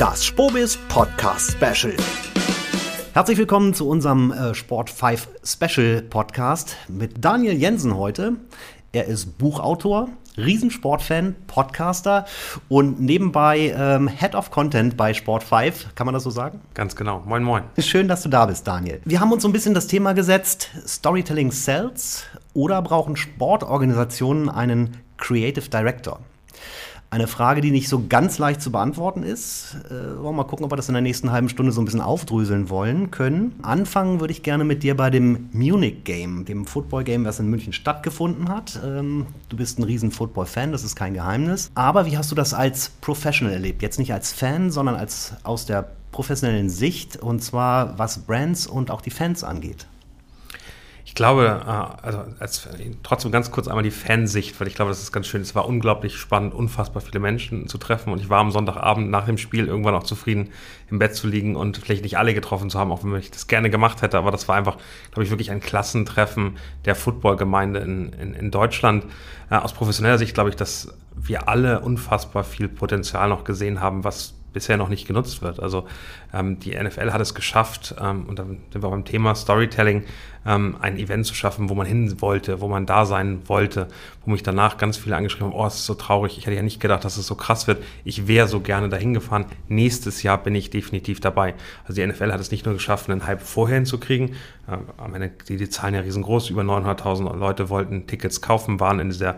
das Spobis Podcast Special. Herzlich willkommen zu unserem äh, Sport 5 Special Podcast mit Daniel Jensen heute. Er ist Buchautor, Riesensportfan, Podcaster und nebenbei ähm, Head of Content bei Sport 5. Kann man das so sagen? Ganz genau. Moin, moin. Schön, dass du da bist, Daniel. Wir haben uns so ein bisschen das Thema gesetzt: Storytelling Sells oder brauchen Sportorganisationen einen Creative Director? Eine Frage, die nicht so ganz leicht zu beantworten ist. Äh, wollen wir mal gucken, ob wir das in der nächsten halben Stunde so ein bisschen aufdröseln wollen können. Anfangen würde ich gerne mit dir bei dem Munich Game, dem Football Game, was in München stattgefunden hat. Ähm, du bist ein riesen Football-Fan, das ist kein Geheimnis. Aber wie hast du das als Professional erlebt? Jetzt nicht als Fan, sondern als aus der professionellen Sicht und zwar was Brands und auch die Fans angeht. Ich glaube, äh, also als, trotzdem ganz kurz einmal die Fansicht, weil ich glaube, das ist ganz schön. Es war unglaublich spannend, unfassbar viele Menschen zu treffen und ich war am Sonntagabend nach dem Spiel irgendwann auch zufrieden, im Bett zu liegen und vielleicht nicht alle getroffen zu haben, auch wenn ich das gerne gemacht hätte. Aber das war einfach, glaube ich, wirklich ein Klassentreffen der Footballgemeinde in, in, in Deutschland. Äh, aus professioneller Sicht glaube ich, dass wir alle unfassbar viel Potenzial noch gesehen haben, was bisher noch nicht genutzt wird. Also ähm, die NFL hat es geschafft, ähm, und dann sind wir beim Thema Storytelling, ähm, ein Event zu schaffen, wo man hin wollte, wo man da sein wollte, wo mich danach ganz viele angeschrieben haben, oh, es ist so traurig, ich hätte ja nicht gedacht, dass es so krass wird. Ich wäre so gerne dahin gefahren. Nächstes Jahr bin ich definitiv dabei. Also die NFL hat es nicht nur geschafft, einen Hype vorher hinzukriegen. Äh, am Ende, die, die Zahlen ja riesengroß, über 900.000 Leute wollten Tickets kaufen, waren in dieser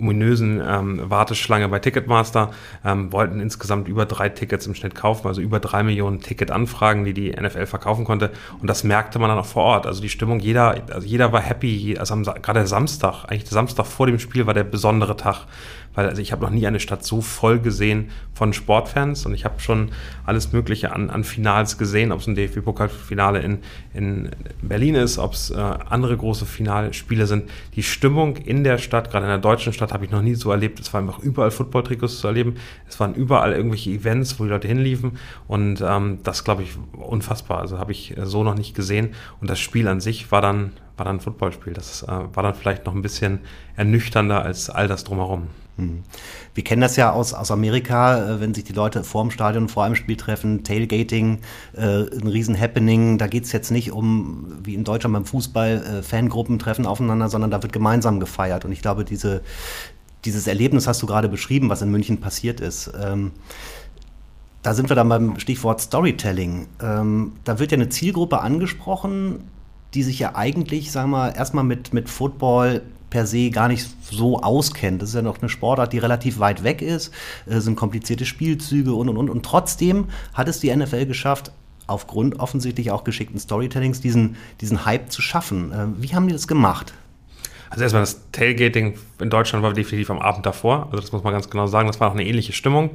ominösen ähm, Warteschlange bei Ticketmaster, ähm, wollten insgesamt über drei Tickets im Schnitt kaufen, also über drei Millionen Ticketanfragen, die die NFL verkaufen konnte. Und das merkte man dann auch vor Ort. Also die Stimmung, jeder, also jeder war happy. Also gerade der Samstag, eigentlich der Samstag vor dem Spiel war der besondere Tag weil also ich habe noch nie eine Stadt so voll gesehen von Sportfans und ich habe schon alles Mögliche an, an Finals gesehen, ob es ein DFB-Pokalfinale in, in Berlin ist, ob es äh, andere große Finalspiele sind. Die Stimmung in der Stadt, gerade in der deutschen Stadt, habe ich noch nie so erlebt. Es war einfach überall Football-Trikots zu erleben. Es waren überall irgendwelche Events, wo die Leute hinliefen und ähm, das glaube ich unfassbar. Also habe ich so noch nicht gesehen und das Spiel an sich war dann war dann ein Footballspiel. Das äh, war dann vielleicht noch ein bisschen ernüchternder als all das drumherum. Hm. Wir kennen das ja aus, aus Amerika, äh, wenn sich die Leute vor dem Stadion, vor einem Spiel treffen, Tailgating, äh, ein Riesen-Happening. Da geht es jetzt nicht um, wie in Deutschland beim Fußball, äh, Fangruppen treffen aufeinander, sondern da wird gemeinsam gefeiert. Und ich glaube, diese, dieses Erlebnis hast du gerade beschrieben, was in München passiert ist. Ähm, da sind wir dann beim Stichwort Storytelling. Ähm, da wird ja eine Zielgruppe angesprochen, die sich ja eigentlich, sagen wir, erstmal mit, mit Football per se gar nicht so auskennt. Das ist ja noch eine Sportart, die relativ weit weg ist, es sind komplizierte Spielzüge und und und. Und trotzdem hat es die NFL geschafft, aufgrund offensichtlich auch geschickten Storytellings diesen, diesen Hype zu schaffen. Äh, wie haben die das gemacht? Also erstmal das Tailgating in Deutschland war definitiv am Abend davor. Also das muss man ganz genau sagen. Das war auch eine ähnliche Stimmung.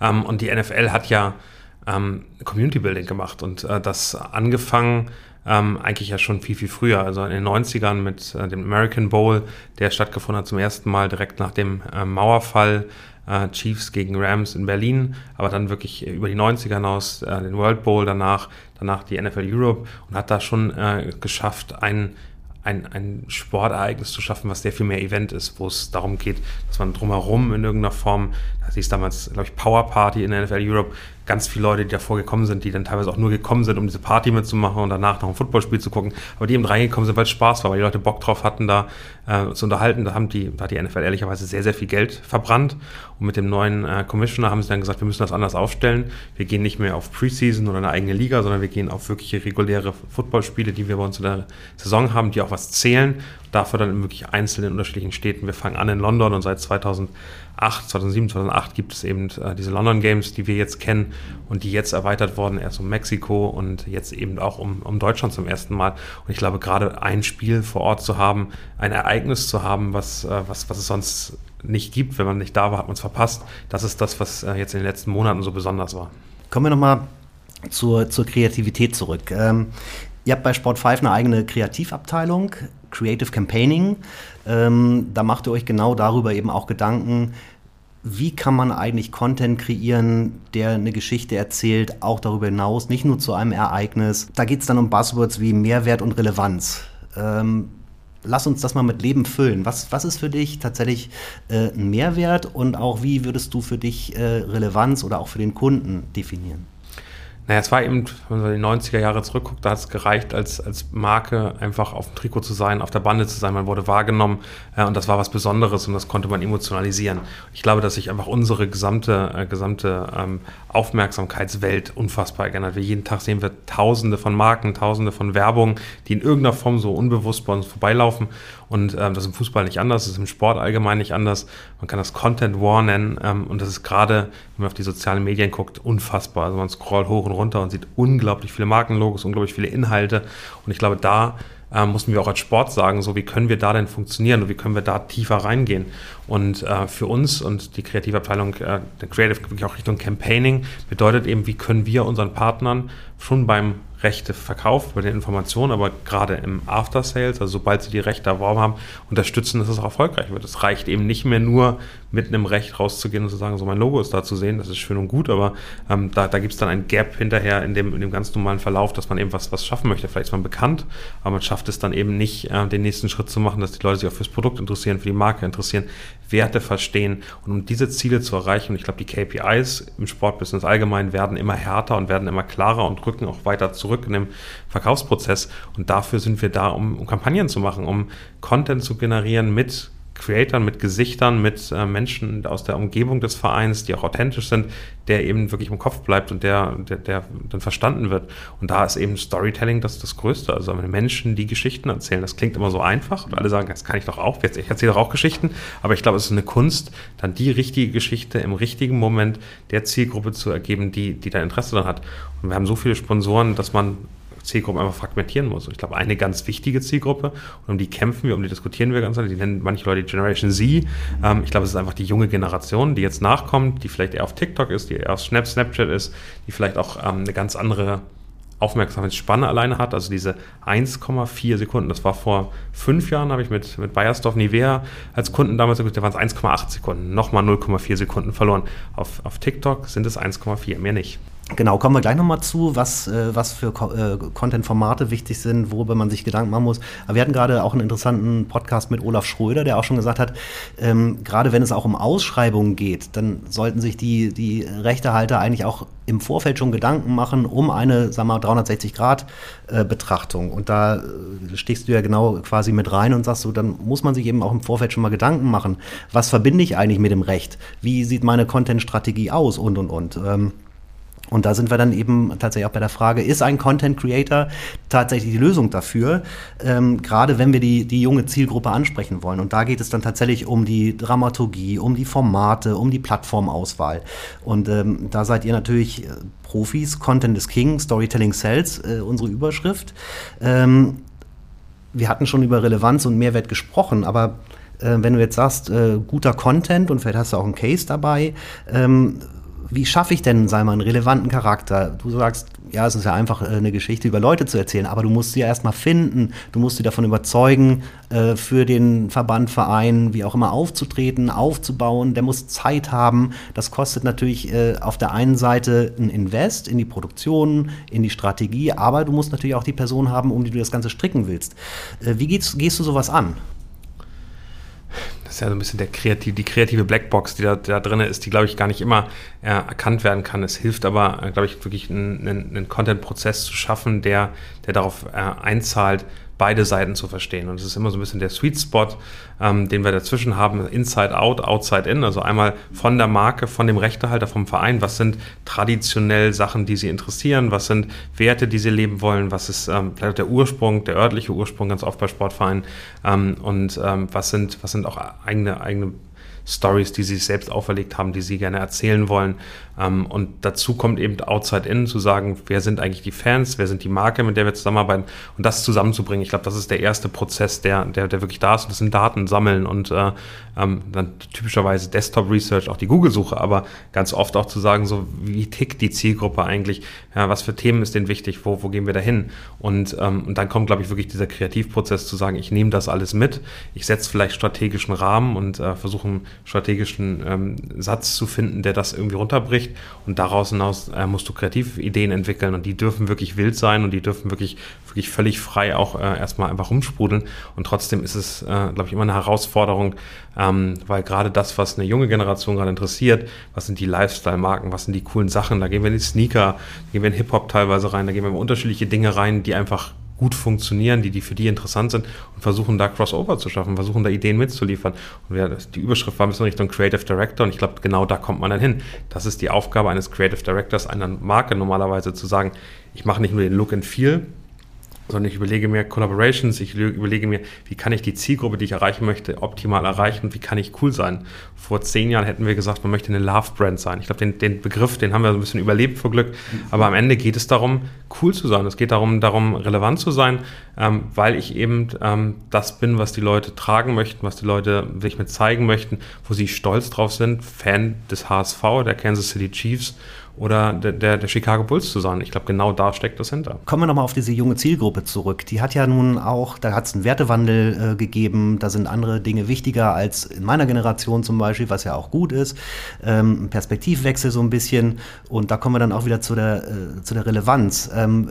Ähm, und die NFL hat ja ähm, Community Building gemacht und äh, das angefangen ähm, eigentlich ja schon viel, viel früher. Also in den 90ern mit äh, dem American Bowl, der stattgefunden hat zum ersten Mal direkt nach dem äh, Mauerfall. Äh, Chiefs gegen Rams in Berlin, aber dann wirklich über die 90er hinaus äh, den World Bowl danach, danach die NFL Europe und hat da schon äh, geschafft, einen ein, ein Sportereignis zu schaffen, was sehr viel mehr Event ist, wo es darum geht, dass man drumherum in irgendeiner Form, das hieß damals, glaube ich, Power Party in der NFL Europe, ganz viele Leute, die davor gekommen sind, die dann teilweise auch nur gekommen sind, um diese Party mitzumachen und danach noch ein Footballspiel zu gucken, aber die eben reingekommen sind, weil es Spaß war, weil die Leute Bock drauf hatten, da äh, zu unterhalten. Da, haben die, da hat die NFL ehrlicherweise sehr, sehr viel Geld verbrannt und mit dem neuen äh, Commissioner haben sie dann gesagt, wir müssen das anders aufstellen. Wir gehen nicht mehr auf Preseason oder eine eigene Liga, sondern wir gehen auf wirkliche reguläre Footballspiele, die wir bei uns in der Saison haben, die auch was zählen. Dafür dann in wirklich einzelnen unterschiedlichen Städten. Wir fangen an in London und seit 2000 2008, 2007, 2008 gibt es eben äh, diese London Games, die wir jetzt kennen und die jetzt erweitert wurden, erst um Mexiko und jetzt eben auch um, um Deutschland zum ersten Mal. Und ich glaube, gerade ein Spiel vor Ort zu haben, ein Ereignis zu haben, was, äh, was, was es sonst nicht gibt, wenn man nicht da war, hat man es verpasst. Das ist das, was äh, jetzt in den letzten Monaten so besonders war. Kommen wir nochmal zur, zur Kreativität zurück. Ähm, ihr habt bei Sport 5 eine eigene Kreativabteilung. Creative Campaigning. Ähm, da macht ihr euch genau darüber eben auch Gedanken, wie kann man eigentlich Content kreieren, der eine Geschichte erzählt, auch darüber hinaus, nicht nur zu einem Ereignis. Da geht es dann um Buzzwords wie Mehrwert und Relevanz. Ähm, lass uns das mal mit Leben füllen. Was, was ist für dich tatsächlich äh, ein Mehrwert und auch wie würdest du für dich äh, Relevanz oder auch für den Kunden definieren? Naja, es war eben, wenn man in die 90er Jahre zurückguckt, da hat es gereicht, als, als Marke einfach auf dem Trikot zu sein, auf der Bande zu sein. Man wurde wahrgenommen äh, und das war was Besonderes und das konnte man emotionalisieren. Ich glaube, dass sich einfach unsere gesamte, äh, gesamte ähm, Aufmerksamkeitswelt unfassbar geändert. Wir jeden Tag sehen wir tausende von Marken, tausende von Werbung, die in irgendeiner Form so unbewusst bei uns vorbeilaufen. Und ähm, das ist im Fußball nicht anders, das ist im Sport allgemein nicht anders. Man kann das Content War nennen. Ähm, und das ist gerade, wenn man auf die sozialen Medien guckt, unfassbar. Also man scrollt hoch und runter und sieht unglaublich viele Markenlogos, unglaublich viele Inhalte. Und ich glaube, da äh, mussten wir auch als Sport sagen, so wie können wir da denn funktionieren und wie können wir da tiefer reingehen. Und äh, für uns und die Kreativabteilung, äh, der Creative wirklich auch Richtung Campaigning, bedeutet eben, wie können wir unseren Partnern schon beim Rechte verkauft, bei den Informationen, aber gerade im After Sales, also sobald sie die Rechte erworben haben, unterstützen, dass es auch erfolgreich wird. Es reicht eben nicht mehr nur mit einem Recht rauszugehen und zu sagen, so mein Logo ist da zu sehen, das ist schön und gut, aber ähm, da, da gibt es dann ein Gap hinterher in dem, in dem ganz normalen Verlauf, dass man eben was, was schaffen möchte. Vielleicht ist man bekannt, aber man schafft es dann eben nicht, äh, den nächsten Schritt zu machen, dass die Leute sich auch fürs Produkt interessieren, für die Marke interessieren, Werte verstehen. Und um diese Ziele zu erreichen, ich glaube, die KPIs im Sportbusiness allgemein werden immer härter und werden immer klarer und rücken auch weiter zurück in dem Verkaufsprozess. Und dafür sind wir da, um, um Kampagnen zu machen, um Content zu generieren mit Creatern, mit Gesichtern, mit äh, Menschen aus der Umgebung des Vereins, die auch authentisch sind, der eben wirklich im Kopf bleibt und der, der, der dann verstanden wird. Und da ist eben Storytelling das, das Größte. Also Menschen, die Geschichten erzählen, das klingt immer so einfach und alle sagen, das kann ich doch auch, ich erzähle doch auch Geschichten, aber ich glaube, es ist eine Kunst, dann die richtige Geschichte im richtigen Moment der Zielgruppe zu ergeben, die, die da Interesse daran hat. Und wir haben so viele Sponsoren, dass man Zielgruppen einfach fragmentieren muss. Und ich glaube, eine ganz wichtige Zielgruppe, und um die kämpfen wir, um die diskutieren wir ganz, die nennen manche Leute Generation Z. Ähm, ich glaube, es ist einfach die junge Generation, die jetzt nachkommt, die vielleicht eher auf TikTok ist, die eher auf Snap, Snapchat ist, die vielleicht auch ähm, eine ganz andere Aufmerksamkeitsspanne alleine hat, also diese 1,4 Sekunden. Das war vor fünf Jahren, habe ich mit, mit Bayersdorf Nivea als Kunden damals gesagt, da waren es 1,8 Sekunden, nochmal 0,4 Sekunden verloren. Auf, auf TikTok sind es 1,4, mehr nicht. Genau, kommen wir gleich nochmal zu, was, äh, was für äh, Content-Formate wichtig sind, worüber man sich Gedanken machen muss. Aber wir hatten gerade auch einen interessanten Podcast mit Olaf Schröder, der auch schon gesagt hat, ähm, gerade wenn es auch um Ausschreibungen geht, dann sollten sich die, die Rechtehalter eigentlich auch im Vorfeld schon Gedanken machen um eine, wir mal, 360-Grad-Betrachtung. Und da äh, stichst du ja genau quasi mit rein und sagst so, dann muss man sich eben auch im Vorfeld schon mal Gedanken machen. Was verbinde ich eigentlich mit dem Recht? Wie sieht meine Content-Strategie aus? Und, und, und. Ähm, und da sind wir dann eben tatsächlich auch bei der Frage, ist ein Content Creator tatsächlich die Lösung dafür, ähm, gerade wenn wir die, die junge Zielgruppe ansprechen wollen. Und da geht es dann tatsächlich um die Dramaturgie, um die Formate, um die Plattformauswahl. Und ähm, da seid ihr natürlich äh, Profis, Content is King, Storytelling Sells, äh, unsere Überschrift. Ähm, wir hatten schon über Relevanz und Mehrwert gesprochen, aber äh, wenn du jetzt sagst, äh, guter Content und vielleicht hast du auch einen Case dabei, ähm, wie schaffe ich denn, sei mal, einen relevanten Charakter? Du sagst, ja, es ist ja einfach, äh, eine Geschichte über Leute zu erzählen, aber du musst sie ja erstmal finden, du musst sie davon überzeugen, äh, für den Verband, Verein, wie auch immer aufzutreten, aufzubauen. Der muss Zeit haben. Das kostet natürlich äh, auf der einen Seite ein Invest in die Produktion, in die Strategie, aber du musst natürlich auch die Person haben, um die du das Ganze stricken willst. Wie gehst, gehst du sowas an? Ist ja so ein bisschen der kreativ, die kreative Blackbox, die da, da drin ist, die, glaube ich, gar nicht immer äh, erkannt werden kann. Es hilft aber, äh, glaube ich, wirklich einen, einen Content-Prozess zu schaffen, der, der darauf äh, einzahlt, beide Seiten zu verstehen. Und es ist immer so ein bisschen der Sweet Spot, ähm, den wir dazwischen haben, Inside Out, Outside In. Also einmal von der Marke, von dem Rechtehalter, vom Verein. Was sind traditionell Sachen, die sie interessieren? Was sind Werte, die sie leben wollen? Was ist ähm, vielleicht der Ursprung, der örtliche Ursprung ganz oft bei Sportvereinen? Ähm, und ähm, was sind, was sind auch eigene, eigene Stories, die sie sich selbst auferlegt haben, die sie gerne erzählen wollen. Ähm, und dazu kommt eben Outside In zu sagen, wer sind eigentlich die Fans, wer sind die Marke, mit der wir zusammenarbeiten und das zusammenzubringen. Ich glaube, das ist der erste Prozess, der, der, der wirklich da ist und das sind Daten sammeln und äh, ähm, dann typischerweise Desktop Research, auch die Google-Suche, aber ganz oft auch zu sagen, so wie tickt die Zielgruppe eigentlich, ja, was für Themen ist denen wichtig, wo, wo gehen wir da hin? Und, ähm, und dann kommt, glaube ich, wirklich dieser Kreativprozess zu sagen, ich nehme das alles mit, ich setze vielleicht strategischen Rahmen und äh, versuche strategischen ähm, Satz zu finden, der das irgendwie runterbricht. Und daraus hinaus äh, musst du kreative Ideen entwickeln und die dürfen wirklich wild sein und die dürfen wirklich, wirklich völlig frei auch äh, erstmal einfach rumsprudeln. Und trotzdem ist es, äh, glaube ich, immer eine Herausforderung, ähm, weil gerade das, was eine junge Generation gerade interessiert, was sind die Lifestyle-Marken, was sind die coolen Sachen, da gehen wir in die Sneaker, da gehen wir in Hip-Hop teilweise rein, da gehen wir in unterschiedliche Dinge rein, die einfach gut funktionieren, die, die für die interessant sind und versuchen da Crossover zu schaffen, versuchen da Ideen mitzuliefern. Und ja, die Überschrift war ein bisschen Richtung Creative Director und ich glaube, genau da kommt man dann hin. Das ist die Aufgabe eines Creative Directors, einer Marke normalerweise zu sagen, ich mache nicht nur den Look and Feel, sondern ich überlege mir Collaborations, ich überlege mir, wie kann ich die Zielgruppe, die ich erreichen möchte, optimal erreichen wie kann ich cool sein. Vor zehn Jahren hätten wir gesagt, man möchte eine Love-Brand sein. Ich glaube, den, den, Begriff, den haben wir so ein bisschen überlebt vor Glück, aber am Ende geht es darum, cool zu sein. Es geht darum, darum relevant zu sein, ähm, weil ich eben ähm, das bin, was die Leute tragen möchten, was die Leute sich mit zeigen möchten, wo sie stolz drauf sind, Fan des HSV, der Kansas City Chiefs oder der, der, der Chicago Bulls zu sein. Ich glaube, genau da steckt das hinter. Kommen wir nochmal auf diese junge Zielgruppe zurück. Die hat ja nun auch, da hat es einen Wertewandel äh, gegeben, da sind andere Dinge wichtiger als in meiner Generation zum Beispiel, was ja auch gut ist. Ähm, Perspektivwechsel so ein bisschen und da kommen wir dann auch wieder zu der, äh, zu der Relevanz. Ähm,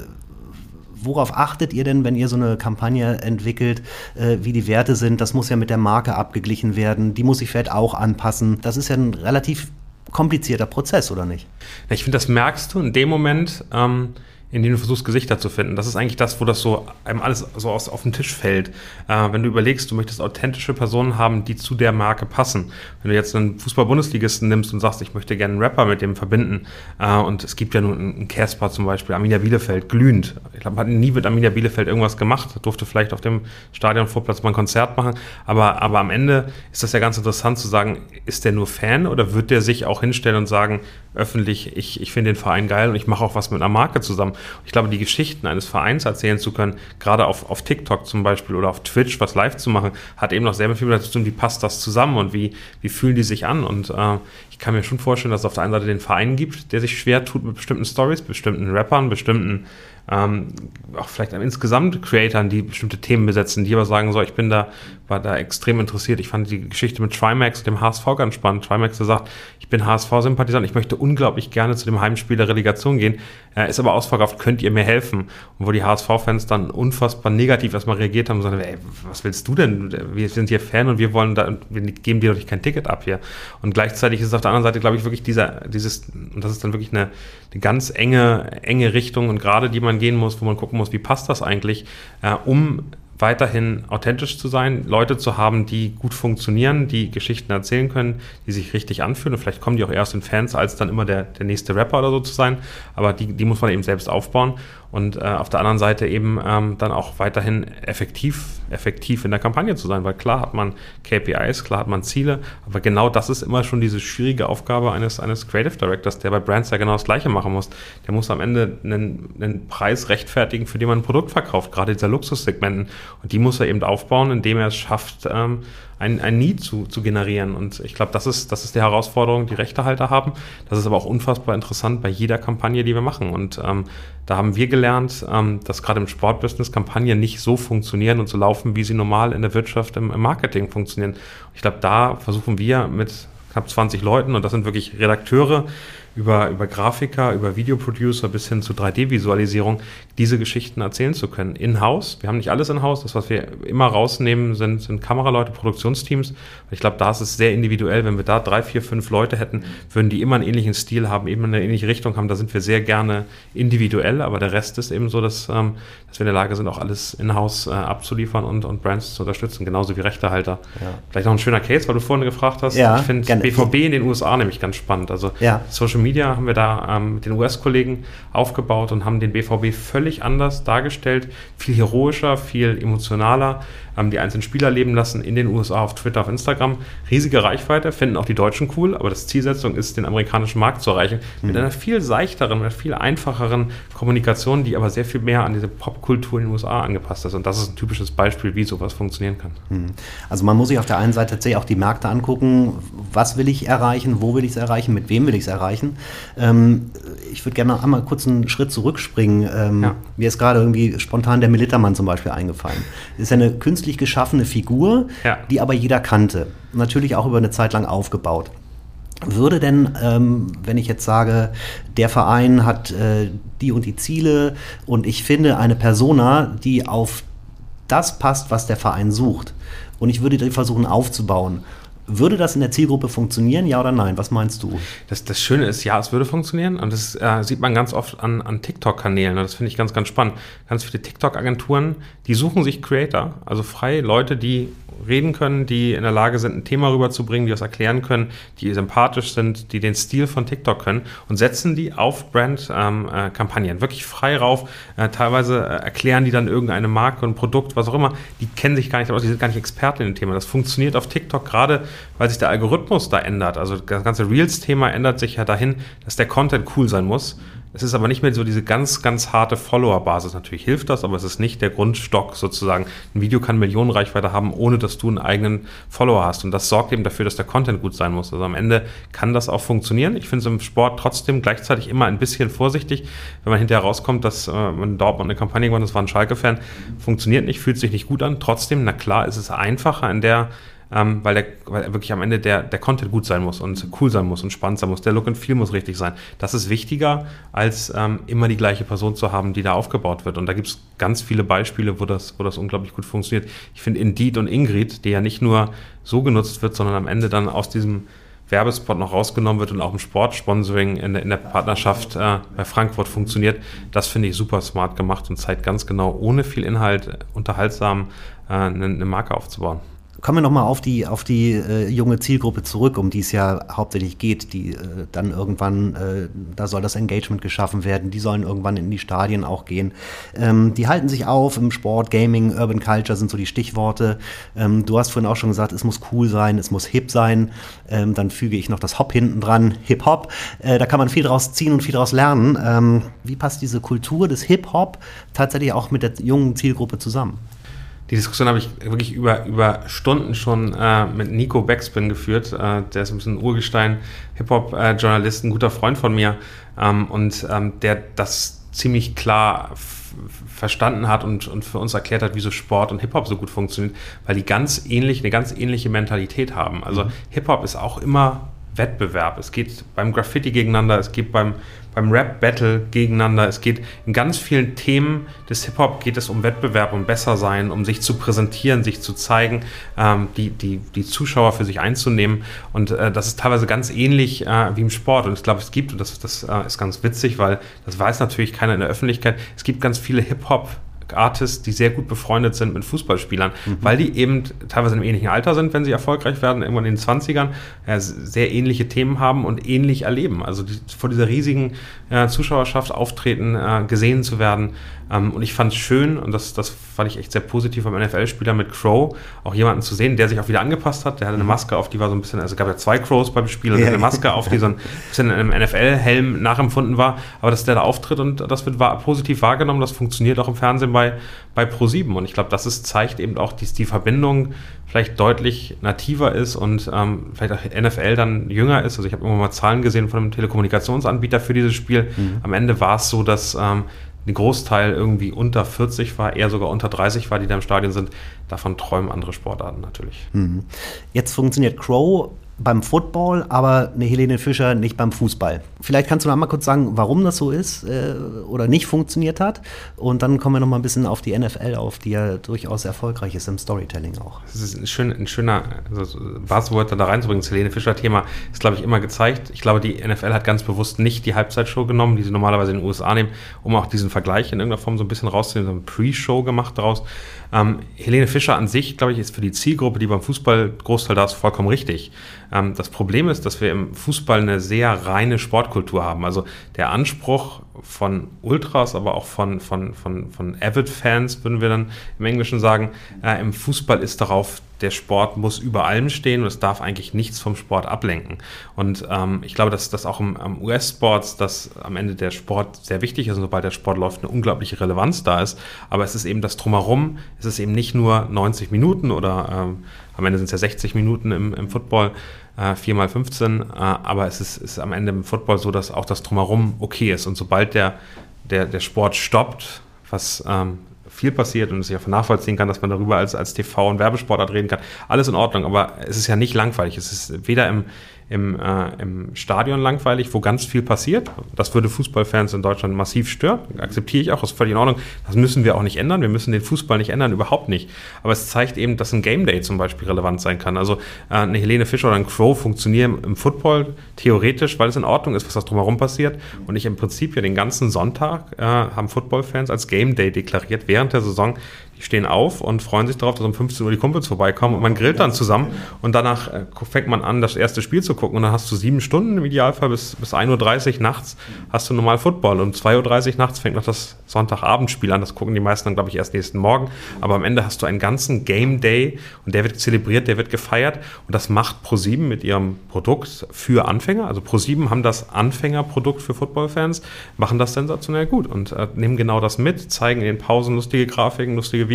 worauf achtet ihr denn, wenn ihr so eine Kampagne entwickelt, äh, wie die Werte sind? Das muss ja mit der Marke abgeglichen werden. Die muss sich vielleicht auch anpassen. Das ist ja ein relativ komplizierter Prozess, oder nicht? Ich finde, das merkst du in dem Moment, ähm, in denen du versuchst, Gesichter zu finden. Das ist eigentlich das, wo das so einem alles so aus, auf den Tisch fällt. Äh, wenn du überlegst, du möchtest authentische Personen haben, die zu der Marke passen. Wenn du jetzt einen Fußball-Bundesligisten nimmst und sagst, ich möchte gerne einen Rapper mit dem verbinden, äh, und es gibt ja nun einen Casper zum Beispiel, Arminia Bielefeld, glühend. Ich glaube, hat nie mit Arminia Bielefeld irgendwas gemacht, durfte vielleicht auf dem Stadionvorplatz mal ein Konzert machen, aber, aber am Ende ist das ja ganz interessant zu sagen, ist der nur Fan oder wird der sich auch hinstellen und sagen, öffentlich, ich, ich finde den Verein geil und ich mache auch was mit einer Marke zusammen. Ich glaube, die Geschichten eines Vereins erzählen zu können, gerade auf, auf TikTok zum Beispiel oder auf Twitch was live zu machen, hat eben noch sehr viel damit zu tun, wie passt das zusammen und wie, wie fühlen die sich an. Und äh, ich kann mir schon vorstellen, dass es auf der einen Seite den Verein gibt, der sich schwer tut mit bestimmten Stories, bestimmten Rappern, bestimmten ähm, auch vielleicht insgesamt Creatoren, die bestimmte Themen besetzen, die aber sagen, so, ich bin da, war da extrem interessiert. Ich fand die Geschichte mit Trimax, dem HSV, ganz spannend. Trimax, der sagt, ich bin HSV-Sympathisant, ich möchte unglaublich gerne zu dem Heimspiel der Relegation gehen, äh, ist aber ausverkauft, könnt ihr mir helfen? Und wo die HSV-Fans dann unfassbar negativ erstmal reagiert haben und sagen, ey, was willst du denn? Wir sind hier Fan und wir wollen da, wir geben dir doch kein Ticket ab hier. Und gleichzeitig ist es auf der anderen Seite, glaube ich, wirklich dieser, dieses, und das ist dann wirklich eine, eine ganz enge, enge Richtung und gerade die man gehen muss, wo man gucken muss, wie passt das eigentlich, äh, um weiterhin authentisch zu sein, Leute zu haben, die gut funktionieren, die Geschichten erzählen können, die sich richtig anfühlen. Und vielleicht kommen die auch erst in Fans, als dann immer der, der nächste Rapper oder so zu sein. Aber die, die muss man eben selbst aufbauen und äh, auf der anderen Seite eben ähm, dann auch weiterhin effektiv, effektiv in der Kampagne zu sein, weil klar hat man KPIs, klar hat man Ziele, aber genau das ist immer schon diese schwierige Aufgabe eines, eines Creative Directors, der bei Brands ja genau das Gleiche machen muss. Der muss am Ende einen, einen Preis rechtfertigen, für den man ein Produkt verkauft, gerade dieser Luxussegmenten. Und die muss er eben aufbauen, indem er es schafft, ähm, ein, ein Need zu, zu generieren. Und ich glaube, das ist, das ist die Herausforderung, die Rechtehalter haben. Das ist aber auch unfassbar interessant bei jeder Kampagne, die wir machen. Und ähm, da haben wir gelernt, ähm, dass gerade im Sportbusiness Kampagnen nicht so funktionieren und so laufen, wie sie normal in der Wirtschaft, im, im Marketing funktionieren. Ich glaube, da versuchen wir mit knapp 20 Leuten, und das sind wirklich Redakteure, über, über Grafiker, über Videoproducer bis hin zu 3D-Visualisierung diese Geschichten erzählen zu können. In-house, wir haben nicht alles in-house, das, was wir immer rausnehmen, sind, sind Kameraleute, Produktionsteams. Ich glaube, da ist es sehr individuell. Wenn wir da drei, vier, fünf Leute hätten, würden die immer einen ähnlichen Stil haben, eben eine ähnliche Richtung haben. Da sind wir sehr gerne individuell, aber der Rest ist eben so, dass, ähm, dass wir in der Lage sind, auch alles in-house äh, abzuliefern und, und Brands zu unterstützen, genauso wie Rechtehalter. Ja. Vielleicht noch ein schöner Case, weil du vorhin gefragt hast. Ja, ich finde BVB in den USA nämlich ganz spannend. Also ja. Social Media haben wir da ähm, mit den US-Kollegen aufgebaut und haben den BVB völlig anders dargestellt, viel heroischer, viel emotionaler ähm, die einzelnen Spieler leben lassen in den USA auf Twitter, auf Instagram. Riesige Reichweite, finden auch die Deutschen cool, aber das Zielsetzung ist, den amerikanischen Markt zu erreichen. Mhm. Mit einer viel seichteren, mit viel einfacheren Kommunikation, die aber sehr viel mehr an diese Popkultur in den USA angepasst ist. Und das ist ein typisches Beispiel, wie sowas funktionieren kann. Mhm. Also man muss sich auf der einen Seite tatsächlich auch die Märkte angucken, was will ich erreichen, wo will ich es erreichen, mit wem will ich es erreichen. Ähm, ich würde gerne noch einmal kurz einen Schritt zurückspringen. Ähm, ja. Mir ist gerade irgendwie spontan der Militermann zum Beispiel eingefallen. Ist eine künstlich geschaffene Figur, ja. die aber jeder kannte. Natürlich auch über eine Zeit lang aufgebaut. Würde denn, ähm, wenn ich jetzt sage, der Verein hat äh, die und die Ziele und ich finde eine Persona, die auf das passt, was der Verein sucht, und ich würde die versuchen aufzubauen, würde das in der Zielgruppe funktionieren, ja oder nein? Was meinst du? Das, das Schöne ist, ja, es würde funktionieren und das äh, sieht man ganz oft an, an TikTok-Kanälen. Das finde ich ganz, ganz spannend. Ganz viele TikTok-Agenturen, die suchen sich Creator, also freie Leute, die reden können, die in der Lage sind, ein Thema rüberzubringen, die das erklären können, die sympathisch sind, die den Stil von TikTok können und setzen die auf Brand-Kampagnen. Ähm, äh, Wirklich frei rauf. Äh, teilweise äh, erklären die dann irgendeine Marke, ein Produkt, was auch immer. Die kennen sich gar nicht aus, die sind gar nicht Experten in dem Thema. Das funktioniert auf TikTok gerade, weil sich der Algorithmus da ändert. Also das ganze Reels-Thema ändert sich ja dahin, dass der Content cool sein muss. Es ist aber nicht mehr so diese ganz, ganz harte Follower-Basis. Natürlich hilft das, aber es ist nicht der Grundstock sozusagen. Ein Video kann Millionen Reichweite haben, ohne dass du einen eigenen Follower hast. Und das sorgt eben dafür, dass der Content gut sein muss. Also am Ende kann das auch funktionieren. Ich finde es im Sport trotzdem gleichzeitig immer ein bisschen vorsichtig, wenn man hinterher rauskommt, dass äh, man Dortmund eine Kampagne gewonnen hat, das war ein Schalke-Fan. Funktioniert nicht, fühlt sich nicht gut an. Trotzdem, na klar, ist es einfacher in der ähm, weil, der, weil wirklich am Ende der, der Content gut sein muss und cool sein muss und spannend sein muss. Der Look and Feel muss richtig sein. Das ist wichtiger, als ähm, immer die gleiche Person zu haben, die da aufgebaut wird. Und da gibt es ganz viele Beispiele, wo das, wo das unglaublich gut funktioniert. Ich finde Indeed und Ingrid, die ja nicht nur so genutzt wird, sondern am Ende dann aus diesem Werbespot noch rausgenommen wird und auch im Sportsponsoring in der, in der Partnerschaft äh, bei Frankfurt funktioniert, das finde ich super smart gemacht und zeigt ganz genau, ohne viel Inhalt, unterhaltsam äh, eine, eine Marke aufzubauen. Kommen wir nochmal auf die, auf die äh, junge Zielgruppe zurück, um die es ja hauptsächlich geht, die äh, dann irgendwann, äh, da soll das Engagement geschaffen werden, die sollen irgendwann in die Stadien auch gehen. Ähm, die halten sich auf im Sport, Gaming, Urban Culture sind so die Stichworte. Ähm, du hast vorhin auch schon gesagt, es muss cool sein, es muss hip sein. Ähm, dann füge ich noch das Hop hinten dran, Hip-Hop. Äh, da kann man viel draus ziehen und viel draus lernen. Ähm, wie passt diese Kultur des Hip-Hop tatsächlich auch mit der jungen Zielgruppe zusammen? Die Diskussion habe ich wirklich über, über Stunden schon äh, mit Nico Backspin geführt. Äh, der ist ein bisschen Urgestein, Hip-Hop-Journalist, ein guter Freund von mir ähm, und ähm, der das ziemlich klar verstanden hat und, und für uns erklärt hat, wieso Sport und Hip-Hop so gut funktioniert, weil die ganz ähnlich, eine ganz ähnliche Mentalität haben. Also mhm. Hip-Hop ist auch immer Wettbewerb. Es geht beim Graffiti gegeneinander, es geht beim, beim Rap-Battle gegeneinander. Es geht in ganz vielen Themen des Hip-Hop geht es um Wettbewerb, um besser sein, um sich zu präsentieren, sich zu zeigen, ähm, die, die, die Zuschauer für sich einzunehmen. Und äh, das ist teilweise ganz ähnlich äh, wie im Sport. Und ich glaube, es gibt, und das, das äh, ist ganz witzig, weil das weiß natürlich keiner in der Öffentlichkeit, es gibt ganz viele Hip-Hop- Artists, die sehr gut befreundet sind mit Fußballspielern, mhm. weil die eben teilweise im ähnlichen Alter sind, wenn sie erfolgreich werden, irgendwann in den 20ern, äh, sehr ähnliche Themen haben und ähnlich erleben. Also die, vor dieser riesigen äh, Zuschauerschaft auftreten, äh, gesehen zu werden. Ähm, und ich fand es schön, und das, das fand ich echt sehr positiv beim NFL-Spieler mit Crow, auch jemanden zu sehen, der sich auch wieder angepasst hat. Der hatte eine mhm. Maske auf, die war so ein bisschen, also es gab ja zwei Crows beim Spiel, und ja. eine Maske auf, die so ein bisschen in einem NFL-Helm nachempfunden war. Aber dass der da auftritt und das wird war, positiv wahrgenommen, das funktioniert auch im Fernsehen bei, bei Pro7. Und ich glaube, das ist, zeigt eben auch, dass die Verbindung vielleicht deutlich nativer ist und ähm, vielleicht auch NFL dann jünger ist. Also ich habe immer mal Zahlen gesehen von einem Telekommunikationsanbieter für dieses Spiel. Mhm. Am Ende war es so, dass ähm, ein Großteil irgendwie unter 40 war, eher sogar unter 30 war, die da im Stadion sind. Davon träumen andere Sportarten natürlich. Mhm. Jetzt funktioniert Crow beim Football, aber eine Helene Fischer nicht beim Fußball. Vielleicht kannst du noch mal kurz sagen, warum das so ist äh, oder nicht funktioniert hat. Und dann kommen wir noch mal ein bisschen auf die NFL auf, die ja durchaus erfolgreich ist im Storytelling auch. Das ist ein, schön, ein schöner also Buzzword da reinzubringen. Das Helene Fischer-Thema ist, glaube ich, immer gezeigt. Ich glaube, die NFL hat ganz bewusst nicht die Halbzeitshow genommen, die sie normalerweise in den USA nehmen, um auch diesen Vergleich in irgendeiner Form so ein bisschen rauszunehmen, so eine Pre-Show gemacht daraus. Ähm, Helene Fischer an sich, glaube ich, ist für die Zielgruppe, die beim Fußball Großteil da ist, vollkommen richtig. Ähm, das Problem ist, dass wir im Fußball eine sehr reine Sportkultur haben. Also der Anspruch von Ultras, aber auch von, von, von, von Avid-Fans, würden wir dann im Englischen sagen, äh, im Fußball ist darauf, der Sport muss über allem stehen und es darf eigentlich nichts vom Sport ablenken. Und ähm, ich glaube, dass das auch im, im US-Sports, dass am Ende der Sport sehr wichtig ist und sobald der Sport läuft, eine unglaubliche Relevanz da ist. Aber es ist eben das Drumherum, es ist eben nicht nur 90 Minuten oder ähm, am Ende sind es ja 60 Minuten im, im Football, äh, 4x15, äh, aber es ist, ist am Ende im Football so, dass auch das Drumherum okay ist. Und sobald der, der, der Sport stoppt, was ähm, viel passiert und es auch nachvollziehen kann, dass man darüber als, als TV- und Werbesportart reden kann. Alles in Ordnung, aber es ist ja nicht langweilig. Es ist weder im, im, äh, im Stadion langweilig, wo ganz viel passiert. Das würde Fußballfans in Deutschland massiv stören. Akzeptiere ich auch, ist völlig in Ordnung. Das müssen wir auch nicht ändern. Wir müssen den Fußball nicht ändern, überhaupt nicht. Aber es zeigt eben, dass ein Game Day zum Beispiel relevant sein kann. Also äh, eine Helene Fischer oder ein Crow funktionieren im Football theoretisch, weil es in Ordnung ist, was das drumherum passiert. Und ich im Prinzip ja den ganzen Sonntag äh, haben Footballfans als Game Day deklariert während der Saison stehen auf und freuen sich darauf, dass um 15 Uhr die Kumpels vorbeikommen und man grillt dann zusammen und danach äh, fängt man an, das erste Spiel zu gucken und dann hast du sieben Stunden im Idealfall bis, bis 1.30 Uhr nachts hast du normal Football und um 2.30 Uhr nachts fängt noch das Sonntagabendspiel an. Das gucken die meisten dann, glaube ich, erst nächsten Morgen. Aber am Ende hast du einen ganzen Game Day und der wird zelebriert, der wird gefeiert und das macht ProSieben mit ihrem Produkt für Anfänger. Also ProSieben haben das Anfängerprodukt für Footballfans, machen das sensationell gut und äh, nehmen genau das mit, zeigen in den Pausen lustige Grafiken, lustige Videos,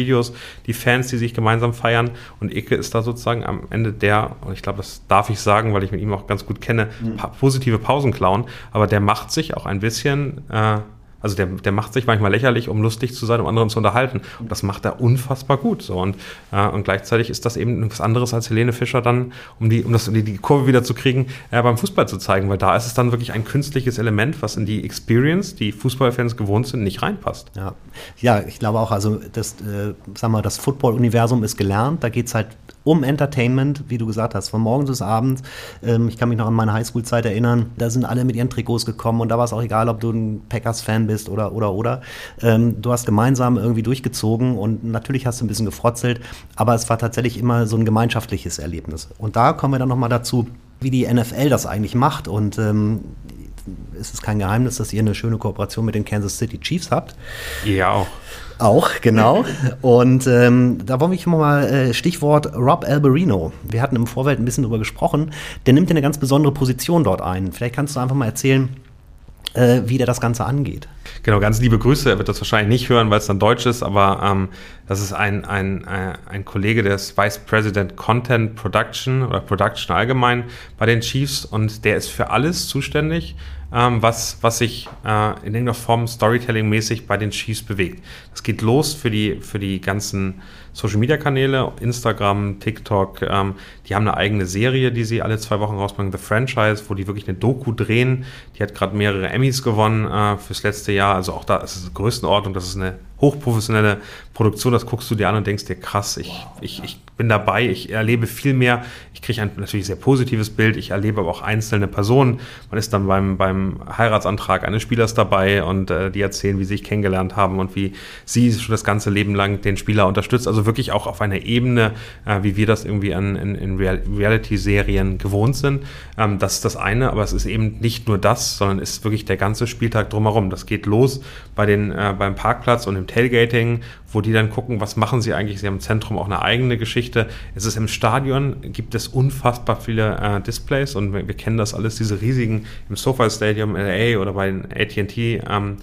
die Fans, die sich gemeinsam feiern und Icke ist da sozusagen am Ende der, und ich glaube, das darf ich sagen, weil ich mit ihm auch ganz gut kenne, mhm. positive Pausenclown, aber der macht sich auch ein bisschen äh, also der, der macht sich manchmal lächerlich, um lustig zu sein, um anderen zu unterhalten. Und das macht er unfassbar gut. So. Und, äh, und gleichzeitig ist das eben etwas anderes als Helene Fischer dann, um die, um das, um die, die Kurve wieder zu kriegen, äh, beim Fußball zu zeigen, weil da ist es dann wirklich ein künstliches Element, was in die Experience, die Fußballfans gewohnt sind, nicht reinpasst. Ja, ja ich glaube auch, also das, äh, sag mal, das Football-Universum ist gelernt, da geht es halt um Entertainment, wie du gesagt hast, von morgens bis abends. Ähm, ich kann mich noch an meine Highschool-Zeit erinnern, da sind alle mit ihren Trikots gekommen und da war es auch egal, ob du ein Packers-Fan bist oder, oder, oder. Ähm, du hast gemeinsam irgendwie durchgezogen und natürlich hast du ein bisschen gefrotzelt, aber es war tatsächlich immer so ein gemeinschaftliches Erlebnis. Und da kommen wir dann nochmal dazu, wie die NFL das eigentlich macht und ähm, es ist kein Geheimnis, dass ihr eine schöne Kooperation mit den Kansas City Chiefs habt. Ja, auch. Auch, genau. Und ähm, da wollen wir mal äh, Stichwort Rob Alberino. Wir hatten im Vorfeld ein bisschen drüber gesprochen. Der nimmt eine ganz besondere Position dort ein. Vielleicht kannst du einfach mal erzählen, äh, wie der das Ganze angeht. Genau, ganz liebe Grüße. Er wird das wahrscheinlich nicht hören, weil es dann Deutsch ist, aber ähm, das ist ein, ein, äh, ein Kollege, der ist Vice President Content Production oder Production allgemein bei den Chiefs und der ist für alles zuständig ähm, was, was sich äh, in irgendeiner Form Storytelling-mäßig bei den Chiefs bewegt. Das geht los für die, für die ganzen Social-Media-Kanäle, Instagram, TikTok. Ähm, die haben eine eigene Serie, die sie alle zwei Wochen rausbringen, The Franchise, wo die wirklich eine Doku drehen. Die hat gerade mehrere Emmys gewonnen äh, fürs letzte Jahr. Also auch da ist es Größenordnung, das ist eine hochprofessionelle Produktion, das guckst du dir an und denkst dir, krass, ich, ich, ich bin dabei, ich erlebe viel mehr, ich kriege ein natürlich sehr positives Bild, ich erlebe aber auch einzelne Personen. Man ist dann beim, beim Heiratsantrag eines Spielers dabei und äh, die erzählen, wie sie sich kennengelernt haben und wie sie schon das ganze Leben lang den Spieler unterstützt. Also wirklich auch auf einer Ebene, äh, wie wir das irgendwie an, in, in Reality-Serien gewohnt sind. Ähm, das ist das eine, aber es ist eben nicht nur das, sondern ist wirklich der ganze Spieltag drumherum. Das geht los bei den, äh, beim Parkplatz und im Tailgating, wo die dann gucken, was machen sie eigentlich. Sie haben im Zentrum auch eine eigene Geschichte. Es ist im Stadion, gibt es unfassbar viele äh, Displays und wir, wir, kennen das alles, diese riesigen im SoFi Stadium LA oder bei den AT&T ähm,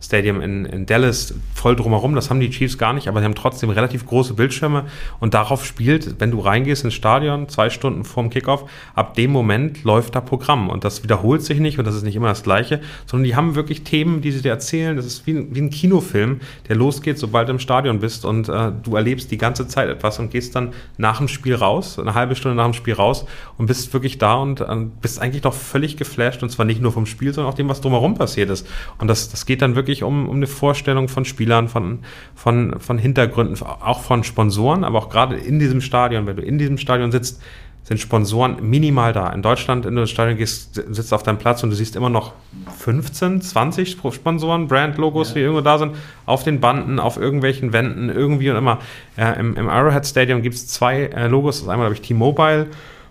Stadium in, in Dallas voll drumherum. Das haben die Chiefs gar nicht, aber sie haben trotzdem relativ große Bildschirme und darauf spielt, wenn du reingehst ins Stadion, zwei Stunden vorm Kickoff, ab dem Moment läuft da Programm und das wiederholt sich nicht und das ist nicht immer das Gleiche, sondern die haben wirklich Themen, die sie dir erzählen. Das ist wie, wie ein Kinofilm, der losgeht, sobald du im Stadion bist und äh, du erlebst die ganze Zeit etwas und gehst dann nach dem Spiel raus, eine halbe Stunde nach dem Spiel raus und bist wirklich da und äh, bist eigentlich doch völlig geflasht und zwar nicht nur vom Spiel, sondern auch dem, was drumherum passiert ist. Und das, das geht dann wirklich wirklich um, um eine Vorstellung von Spielern, von, von, von Hintergründen, auch von Sponsoren, aber auch gerade in diesem Stadion, wenn du in diesem Stadion sitzt, sind Sponsoren minimal da. In Deutschland, in das Stadion gehst, sitzt auf deinem Platz und du siehst immer noch 15, 20 Sponsoren, Brand-Logos, ja. die irgendwo da sind, auf den Banden, auf irgendwelchen Wänden, irgendwie und immer. Äh, im, Im Arrowhead Stadium gibt es zwei äh, Logos. Das ist einmal, glaube ich, T-Mobile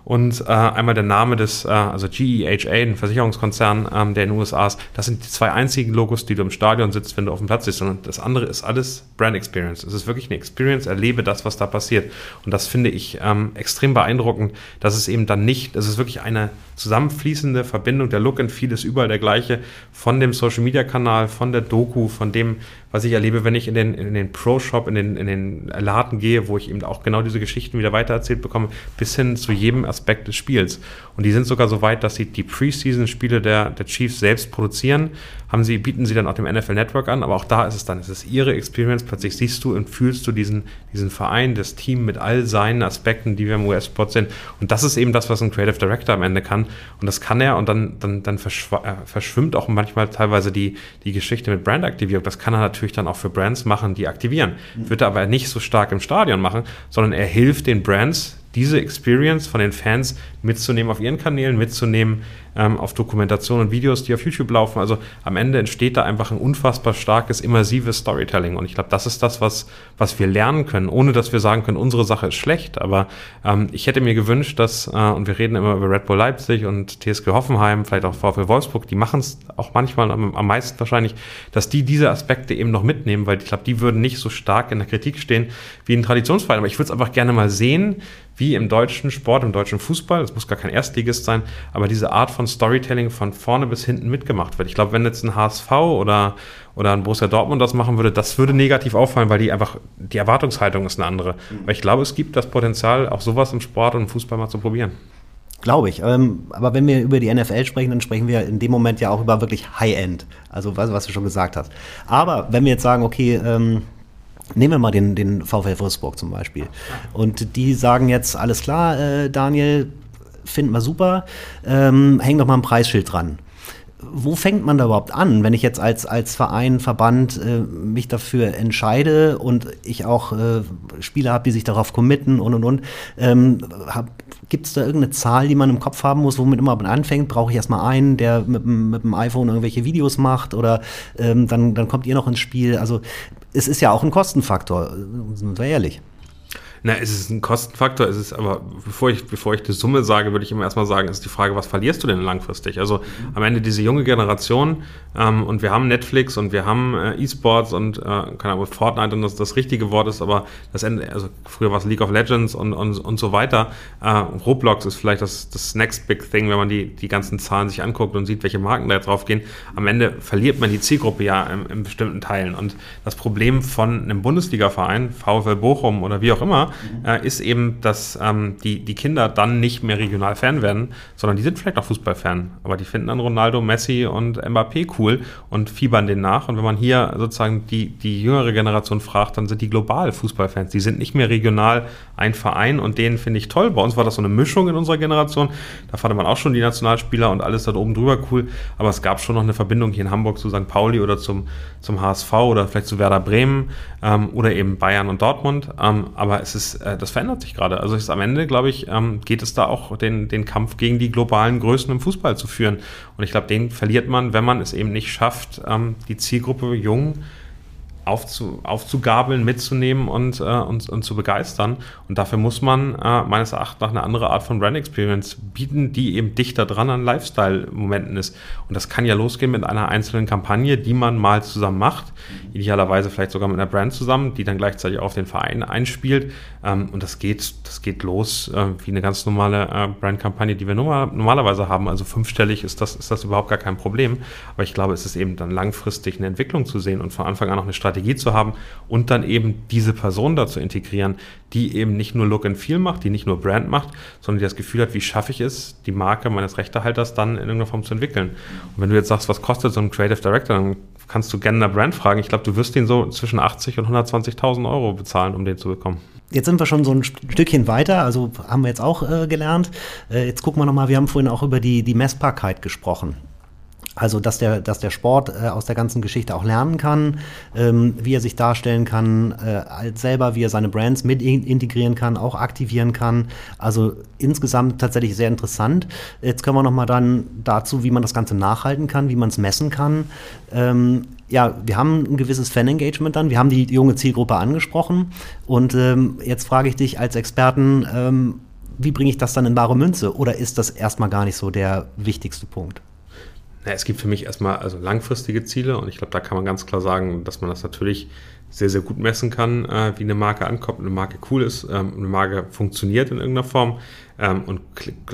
und äh, einmal der Name des, äh, also GEHA, ein Versicherungskonzern, ähm, der in den USA ist. Das sind die zwei einzigen Logos, die du im Stadion sitzt, wenn du auf dem Platz sitzt. Und das andere ist alles Brand Experience. Es ist wirklich eine Experience, erlebe das, was da passiert. Und das finde ich ähm, extrem beeindruckend, dass es eben dann nicht, das ist wirklich eine zusammenfließende Verbindung. Der Look and Feel ist überall der gleiche von dem Social Media Kanal, von der Doku, von dem, was ich erlebe, wenn ich in den, in den Pro-Shop, in den, in den Laden gehe, wo ich eben auch genau diese Geschichten wieder weitererzählt bekomme, bis hin zu jedem Aspekt Aspekt des Spiels. Und die sind sogar so weit, dass sie die Preseason-Spiele der, der Chiefs selbst produzieren, haben sie, bieten sie dann auch dem NFL Network an, aber auch da ist es dann, es ist ihre Experience, plötzlich siehst du und fühlst du diesen, diesen Verein, das Team mit all seinen Aspekten, die wir im US-Sport sind. Und das ist eben das, was ein Creative Director am Ende kann. Und das kann er und dann, dann, dann äh, verschwimmt auch manchmal teilweise die, die Geschichte mit Brandaktivierung. Das kann er natürlich dann auch für Brands machen, die aktivieren. Wird er aber nicht so stark im Stadion machen, sondern er hilft den Brands, diese Experience von den Fans mitzunehmen auf ihren Kanälen, mitzunehmen ähm, auf Dokumentation und Videos, die auf YouTube laufen. Also am Ende entsteht da einfach ein unfassbar starkes, immersives Storytelling. Und ich glaube, das ist das, was, was wir lernen können, ohne dass wir sagen können, unsere Sache ist schlecht. Aber ähm, ich hätte mir gewünscht, dass, äh, und wir reden immer über Red Bull Leipzig und TSG Hoffenheim, vielleicht auch VfL Wolfsburg, die machen es auch manchmal am, am meisten wahrscheinlich, dass die diese Aspekte eben noch mitnehmen, weil ich glaube, die würden nicht so stark in der Kritik stehen wie ein Traditionsverein. Aber ich würde es einfach gerne mal sehen, wie im deutschen Sport, im deutschen Fußball, das muss gar kein Erstligist sein, aber diese Art von Storytelling von vorne bis hinten mitgemacht wird. Ich glaube, wenn jetzt ein HSV oder, oder ein Borussia Dortmund das machen würde, das würde negativ auffallen, weil die einfach, die Erwartungshaltung ist eine andere. Mhm. Aber ich glaube, es gibt das Potenzial, auch sowas im Sport und im Fußball mal zu probieren. Glaube ich. Ähm, aber wenn wir über die NFL sprechen, dann sprechen wir in dem Moment ja auch über wirklich High-End. Also was, was du schon gesagt hast. Aber wenn wir jetzt sagen, okay, ähm, Nehmen wir mal den, den VfL Wolfsburg zum Beispiel. Und die sagen jetzt, alles klar, äh, Daniel, finden wir super, ähm, häng doch mal ein Preisschild dran. Wo fängt man da überhaupt an, wenn ich jetzt als, als Verein, Verband äh, mich dafür entscheide und ich auch äh, Spieler habe, die sich darauf committen und und und? Ähm, Gibt es da irgendeine Zahl, die man im Kopf haben muss, womit immer man anfängt? Brauche ich erstmal einen, der mit, mit dem iPhone irgendwelche Videos macht oder ähm, dann, dann kommt ihr noch ins Spiel? Also es ist ja auch ein Kostenfaktor, sind wir ehrlich. Na, es ist ein Kostenfaktor, es ist aber, bevor ich, bevor ich die Summe sage, würde ich immer erstmal sagen, ist die Frage, was verlierst du denn langfristig? Also mhm. am Ende diese junge Generation ähm, und wir haben Netflix und wir haben äh, E-Sports und äh, keine Ahnung, Fortnite und das das richtige Wort ist, aber das Ende, also früher war es League of Legends und, und, und so weiter. Äh, Roblox ist vielleicht das, das next big thing, wenn man die, die ganzen Zahlen sich anguckt und sieht, welche Marken da jetzt drauf gehen. Am Ende verliert man die Zielgruppe ja in, in bestimmten Teilen. Und das Problem von einem Bundesliga-Verein, VfL Bochum oder wie auch immer, äh, ist eben, dass ähm, die, die Kinder dann nicht mehr regional Fan werden, sondern die sind vielleicht auch Fußballfan. Aber die finden dann Ronaldo, Messi und Mbappé cool und fiebern denen nach. Und wenn man hier sozusagen die, die jüngere Generation fragt, dann sind die global Fußballfans. Die sind nicht mehr regional ein Verein und den finde ich toll. Bei uns war das so eine Mischung in unserer Generation. Da fand man auch schon die Nationalspieler und alles da oben drüber cool. Aber es gab schon noch eine Verbindung hier in Hamburg zu St. Pauli oder zum, zum HSV oder vielleicht zu Werder Bremen ähm, oder eben Bayern und Dortmund. Ähm, aber es ist, äh, das verändert sich gerade. Also ist am Ende, glaube ich, ähm, geht es da auch den, den Kampf gegen die globalen Größen im Fußball zu führen. Und ich glaube, den verliert man, wenn man es eben nicht schafft, ähm, die Zielgruppe jung aufzu, aufzugabeln, mitzunehmen und, äh, und, und zu begeistern. Und dafür muss man äh, meines Erachtens nach eine andere Art von Brand Experience bieten, die eben dichter dran an Lifestyle-Momenten ist. Und das kann ja losgehen mit einer einzelnen Kampagne, die man mal zusammen macht, idealerweise vielleicht sogar mit einer Brand zusammen, die dann gleichzeitig auf den Verein einspielt. Ähm, und das geht, das geht los äh, wie eine ganz normale äh, Brand-Kampagne, die wir normal, normalerweise haben. Also fünfstellig ist das, ist das überhaupt gar kein Problem. Aber ich glaube, es ist eben dann langfristig eine Entwicklung zu sehen und von Anfang an noch eine Strategie Strategie zu haben und dann eben diese Person da zu integrieren, die eben nicht nur Look and Feel macht, die nicht nur Brand macht, sondern die das Gefühl hat, wie schaffe ich es, die Marke meines Rechtehalters dann in irgendeiner Form zu entwickeln. Und wenn du jetzt sagst, was kostet so ein Creative Director, dann kannst du gerne eine Brand fragen. Ich glaube, du wirst den so zwischen 80 und 120.000 Euro bezahlen, um den zu bekommen. Jetzt sind wir schon so ein Stückchen weiter, also haben wir jetzt auch äh, gelernt. Äh, jetzt gucken wir nochmal, wir haben vorhin auch über die, die Messbarkeit gesprochen. Also, dass der, dass der Sport äh, aus der ganzen Geschichte auch lernen kann, ähm, wie er sich darstellen kann, äh, als selber, wie er seine Brands mit integrieren kann, auch aktivieren kann. Also insgesamt tatsächlich sehr interessant. Jetzt können wir noch mal dann dazu, wie man das Ganze nachhalten kann, wie man es messen kann. Ähm, ja, wir haben ein gewisses Fan-Engagement dann. Wir haben die junge Zielgruppe angesprochen. Und ähm, jetzt frage ich dich als Experten, ähm, wie bringe ich das dann in wahre Münze? Oder ist das erstmal gar nicht so der wichtigste Punkt? Na, es gibt für mich erstmal also langfristige Ziele und ich glaube, da kann man ganz klar sagen, dass man das natürlich sehr, sehr gut messen kann, äh, wie eine Marke ankommt, eine Marke cool ist, ähm, eine Marke funktioniert in irgendeiner Form. Ähm, und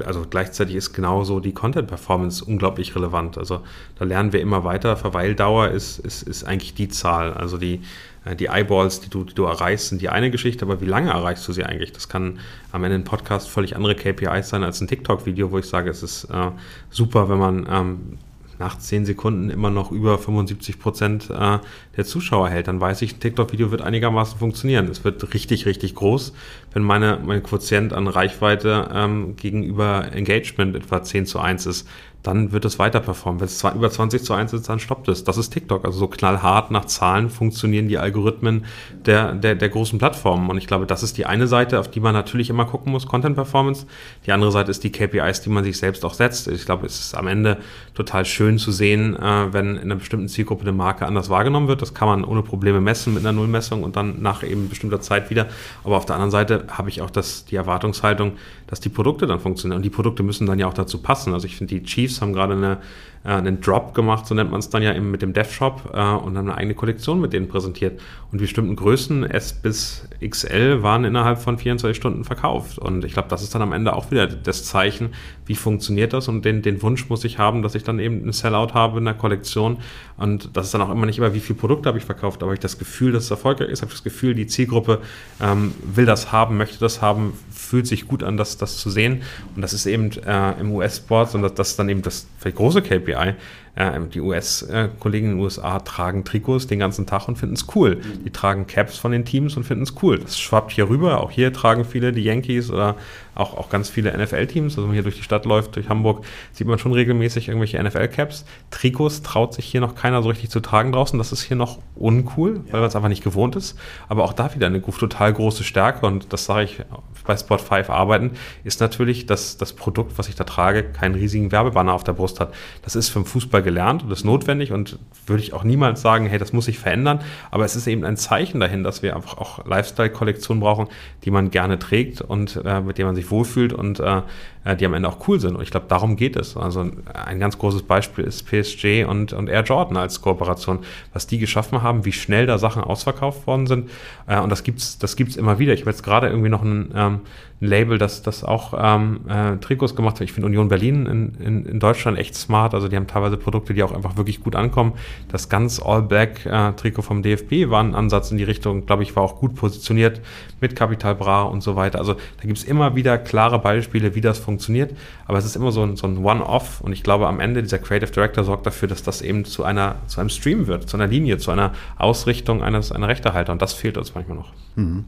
also gleichzeitig ist genauso die Content-Performance unglaublich relevant. Also da lernen wir immer weiter. Verweildauer ist, ist, ist eigentlich die Zahl. Also die, äh, die Eyeballs, die du, die du erreichst, sind die eine Geschichte, aber wie lange erreichst du sie eigentlich? Das kann am Ende ein Podcast völlig andere KPIs sein als ein TikTok-Video, wo ich sage, es ist äh, super, wenn man ähm, nach 10 Sekunden immer noch über 75 Prozent äh, der Zuschauer hält, dann weiß ich, ein TikTok-Video wird einigermaßen funktionieren. Es wird richtig, richtig groß, wenn meine, mein Quotient an Reichweite ähm, gegenüber Engagement etwa 10 zu 1 ist dann wird es weiter performen. Wenn es über 20 zu 1 ist, dann stoppt es. Das ist TikTok. Also so knallhart nach Zahlen funktionieren die Algorithmen der, der, der großen Plattformen. Und ich glaube, das ist die eine Seite, auf die man natürlich immer gucken muss, Content Performance. Die andere Seite ist die KPIs, die man sich selbst auch setzt. Ich glaube, es ist am Ende total schön zu sehen, äh, wenn in einer bestimmten Zielgruppe eine Marke anders wahrgenommen wird. Das kann man ohne Probleme messen mit einer Nullmessung und dann nach eben bestimmter Zeit wieder. Aber auf der anderen Seite habe ich auch das, die Erwartungshaltung, dass die Produkte dann funktionieren. Und die Produkte müssen dann ja auch dazu passen. Also ich finde, die Chiefs haben gerade eine äh, einen Drop gemacht, so nennt man es dann ja eben mit dem Dev-Shop äh, und haben eine eigene Kollektion mit denen präsentiert. Und bestimmten Größen, S bis XL, waren innerhalb von 24 Stunden verkauft. Und ich glaube, das ist dann am Ende auch wieder das Zeichen, wie funktioniert das. Und den, den Wunsch muss ich haben, dass ich dann eben einen Sellout habe in der Kollektion. Und das ist dann auch immer nicht immer, wie viele Produkte habe ich verkauft, aber ich das Gefühl, dass es erfolgreich ist, habe ich das Gefühl, die Zielgruppe ähm, will das haben, möchte das haben, fühlt sich gut an, das, das zu sehen. Und das ist eben äh, im US-Sport, und das, das ist dann eben das große KPI API. Äh, die US-Kollegen in den USA tragen Trikots den ganzen Tag und finden es cool. Die tragen Caps von den Teams und finden es cool. Das schwappt hier rüber. Auch hier tragen viele die Yankees oder auch, auch ganz viele NFL-Teams. Also wenn man hier durch die Stadt läuft, durch Hamburg, sieht man schon regelmäßig irgendwelche NFL-Caps. Trikots traut sich hier noch keiner so richtig zu tragen draußen. Das ist hier noch uncool, weil man es einfach nicht gewohnt ist. Aber auch da wieder eine total große Stärke und das sage ich bei Spot 5 arbeiten, ist natürlich, dass das Produkt, was ich da trage, keinen riesigen Werbebanner auf der Brust hat. Das ist vom Fußball gelernt und ist notwendig und würde ich auch niemals sagen, hey, das muss sich verändern. Aber es ist eben ein Zeichen dahin, dass wir einfach auch Lifestyle-Kollektionen brauchen, die man gerne trägt und äh, mit denen man sich wohlfühlt und äh, äh, die am Ende auch cool sind. Und ich glaube, darum geht es. Also ein ganz großes Beispiel ist PSG und, und Air Jordan als Kooperation, was die geschaffen haben, wie schnell da Sachen ausverkauft worden sind. Äh, und das gibt's, das gibt's immer wieder. Ich habe jetzt gerade irgendwie noch ein, ähm, ein Label, das, das auch ähm, äh, Trikots gemacht hat. Ich finde Union Berlin in, in, in Deutschland echt smart. Also die haben teilweise Produkte, die auch einfach wirklich gut ankommen. Das ganz All-Black-Trikot vom DFB war ein Ansatz in die Richtung, glaube ich, war auch gut positioniert mit Capital Bra und so weiter. Also da gibt es immer wieder klare Beispiele, wie das funktioniert. Aber es ist immer so ein, so ein One-Off. Und ich glaube, am Ende dieser Creative Director sorgt dafür, dass das eben zu einer zu einem Stream wird, zu einer Linie, zu einer Ausrichtung eines einer Rechtehalter. Und das fehlt uns manchmal noch. Mhm.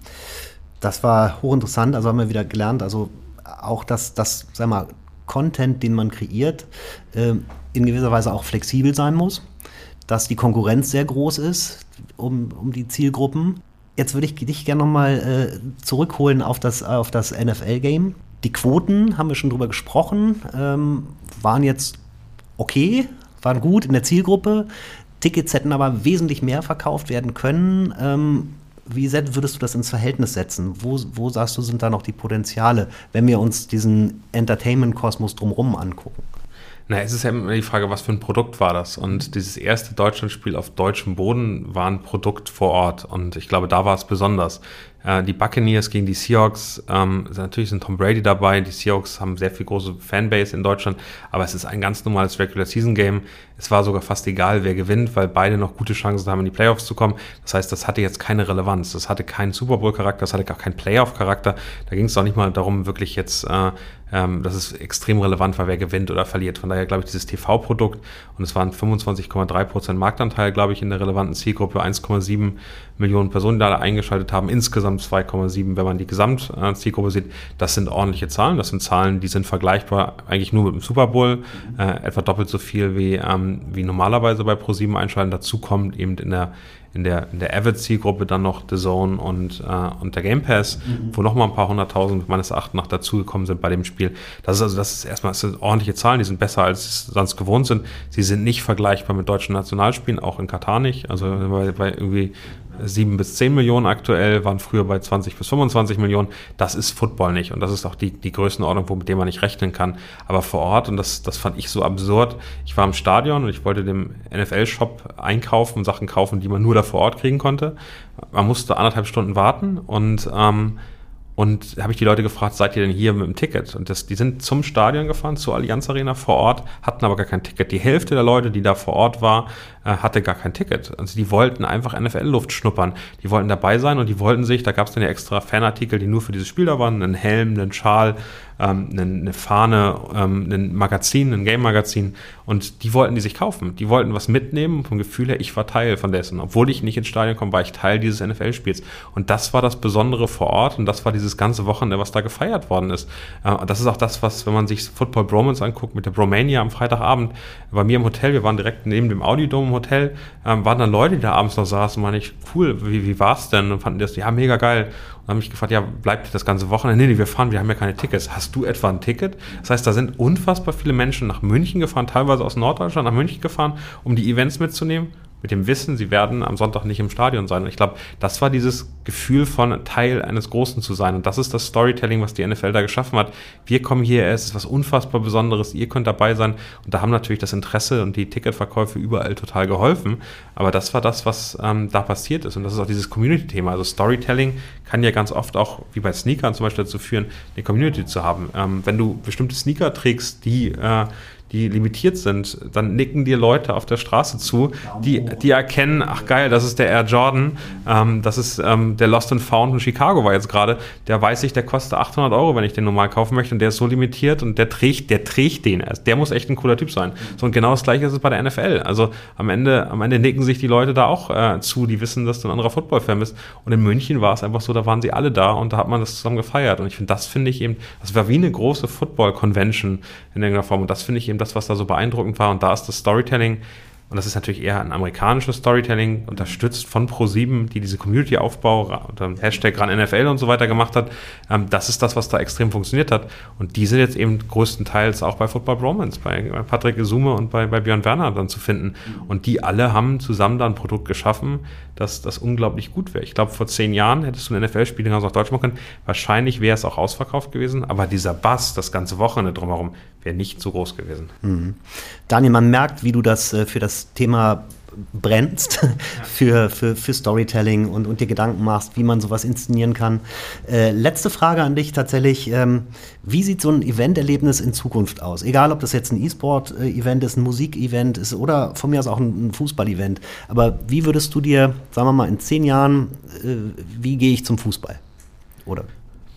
Das war hochinteressant. Also haben wir wieder gelernt, also auch, dass das, sag mal, Content, den man kreiert, äh, in gewisser Weise auch flexibel sein muss, dass die Konkurrenz sehr groß ist um, um die Zielgruppen. Jetzt würde ich dich gerne nochmal äh, zurückholen auf das, auf das NFL-Game. Die Quoten, haben wir schon drüber gesprochen, ähm, waren jetzt okay, waren gut in der Zielgruppe. Tickets hätten aber wesentlich mehr verkauft werden können. Ähm, wie würdest du das ins Verhältnis setzen? Wo, wo sagst du, sind da noch die Potenziale, wenn wir uns diesen Entertainment-Kosmos drumherum angucken? Na, es ist ja immer die Frage, was für ein Produkt war das? Und dieses erste Deutschlandspiel auf deutschem Boden war ein Produkt vor Ort. Und ich glaube, da war es besonders. Äh, die Buccaneers gegen die Seahawks, ähm, natürlich sind Tom Brady dabei. Die Seahawks haben sehr viel große Fanbase in Deutschland, aber es ist ein ganz normales Regular Season Game. Es war sogar fast egal, wer gewinnt, weil beide noch gute Chancen haben, in die Playoffs zu kommen. Das heißt, das hatte jetzt keine Relevanz. Das hatte keinen Super Bowl-Charakter, das hatte gar keinen Playoff-Charakter. Da ging es auch nicht mal darum, wirklich jetzt, äh, ähm, dass es extrem relevant war, wer gewinnt oder verliert. Von daher glaube ich, dieses TV-Produkt und es waren 25,3 Prozent Marktanteil, glaube ich, in der relevanten Zielgruppe, 1,7 Millionen Personen, die da eingeschaltet haben, insgesamt 2,7, wenn man die Gesamtzielgruppe sieht. Das sind ordentliche Zahlen. Das sind Zahlen, die sind vergleichbar eigentlich nur mit dem Super Bowl, äh, etwa doppelt so viel wie, ähm, wie normalerweise bei Pro7 einschalten. Dazu kommt eben in der in der, in der Avid-Zielgruppe dann noch The Zone und, äh, und der Game Pass, mhm. wo nochmal ein paar hunderttausend meines Erachtens nach dazugekommen sind bei dem Spiel. Das ist also, das ist erstmal, das sind ordentliche Zahlen, die sind besser, als sie sonst gewohnt sind. Sie sind nicht vergleichbar mit deutschen Nationalspielen, auch in Katar nicht. Also bei, bei irgendwie 7 bis 10 Millionen aktuell, waren früher bei 20 bis 25 Millionen. Das ist Football nicht und das ist auch die, die Größenordnung, mit der man nicht rechnen kann. Aber vor Ort, und das, das fand ich so absurd, ich war im Stadion und ich wollte dem NFL-Shop einkaufen, Sachen kaufen, die man nur da vor Ort kriegen konnte. Man musste anderthalb Stunden warten und ähm, und habe ich die Leute gefragt, seid ihr denn hier mit dem Ticket? Und das, die sind zum Stadion gefahren, zur Allianz Arena vor Ort, hatten aber gar kein Ticket. Die Hälfte der Leute, die da vor Ort war, hatte gar kein Ticket. Also die wollten einfach NFL-Luft schnuppern. Die wollten dabei sein und die wollten sich, da gab es dann ja extra Fanartikel, die nur für dieses Spiel da waren, einen Helm, einen Schal, ähm, eine, Fahne, ähm, ein Magazin, ein Game-Magazin und die wollten die sich kaufen. Die wollten was mitnehmen vom Gefühl her, ich war Teil von dessen. Obwohl ich nicht ins Stadion komme, war ich Teil dieses NFL-Spiels. Und das war das Besondere vor Ort und das war dieses ganze Wochenende, was da gefeiert worden ist. Äh, das ist auch das, was, wenn man sich Football Bromance anguckt, mit der Bromania am Freitagabend, bei mir im Hotel, wir waren direkt neben dem Audiodome Hotel, ähm, waren dann Leute, die da abends noch saßen, meine ich, cool, wie, wie war's denn? Und fanden das, ja, mega geil haben mich gefragt, ja, bleibt das ganze Wochenende? Nee, nee, wir fahren, wir haben ja keine Tickets. Hast du etwa ein Ticket? Das heißt, da sind unfassbar viele Menschen nach München gefahren, teilweise aus Norddeutschland nach München gefahren, um die Events mitzunehmen mit dem Wissen, sie werden am Sonntag nicht im Stadion sein. Und ich glaube, das war dieses Gefühl von Teil eines Großen zu sein. Und das ist das Storytelling, was die NFL da geschaffen hat. Wir kommen hier, es ist was unfassbar Besonderes, ihr könnt dabei sein. Und da haben natürlich das Interesse und die Ticketverkäufe überall total geholfen. Aber das war das, was ähm, da passiert ist. Und das ist auch dieses Community-Thema. Also Storytelling kann ja ganz oft auch, wie bei Sneakern zum Beispiel, dazu führen, eine Community zu haben. Ähm, wenn du bestimmte Sneaker trägst, die äh, die limitiert sind, dann nicken dir Leute auf der Straße zu, die, die erkennen, ach geil, das ist der Air Jordan, ähm, das ist ähm, der Lost and Found in Chicago war jetzt gerade, der weiß ich, der kostet 800 Euro, wenn ich den normal kaufen möchte und der ist so limitiert und der trägt, der trägt den, also der muss echt ein cooler Typ sein. So und genau das gleiche ist es bei der NFL. Also am Ende, am Ende nicken sich die Leute da auch äh, zu, die wissen, dass du ein anderer Football-Fan bist. Und in München war es einfach so, da waren sie alle da und da hat man das zusammen gefeiert. Und ich finde, das finde ich eben, das war wie eine große Football-Convention in irgendeiner Form. Und das finde ich eben das, was da so beeindruckend war. Und da ist das Storytelling und das ist natürlich eher ein amerikanisches Storytelling, unterstützt von Pro7, die diese Community-Aufbau unter Hashtag ran NFL und so weiter gemacht hat. Ähm, das ist das, was da extrem funktioniert hat. Und die sind jetzt eben größtenteils auch bei Football Bromance, bei, Patrick Isume und bei, bei Björn Werner dann zu finden. Und die alle haben zusammen da ein Produkt geschaffen, das, das unglaublich gut wäre. Ich glaube, vor zehn Jahren hättest du ein NFL-Spiel ganz auf Deutsch machen können. Wahrscheinlich wäre es auch ausverkauft gewesen, aber dieser Bass, das ganze Wochenende drumherum, wäre nicht so groß gewesen. Mhm. Daniel, man merkt, wie du das äh, für das Thema brennst für, für, für Storytelling und, und dir Gedanken machst, wie man sowas inszenieren kann. Äh, letzte Frage an dich tatsächlich. Ähm, wie sieht so ein Eventerlebnis in Zukunft aus? Egal, ob das jetzt ein E-Sport-Event ist, ein Musik-Event ist oder von mir aus auch ein, ein Fußball-Event. Aber wie würdest du dir, sagen wir mal, in zehn Jahren, äh, wie gehe ich zum Fußball? Oder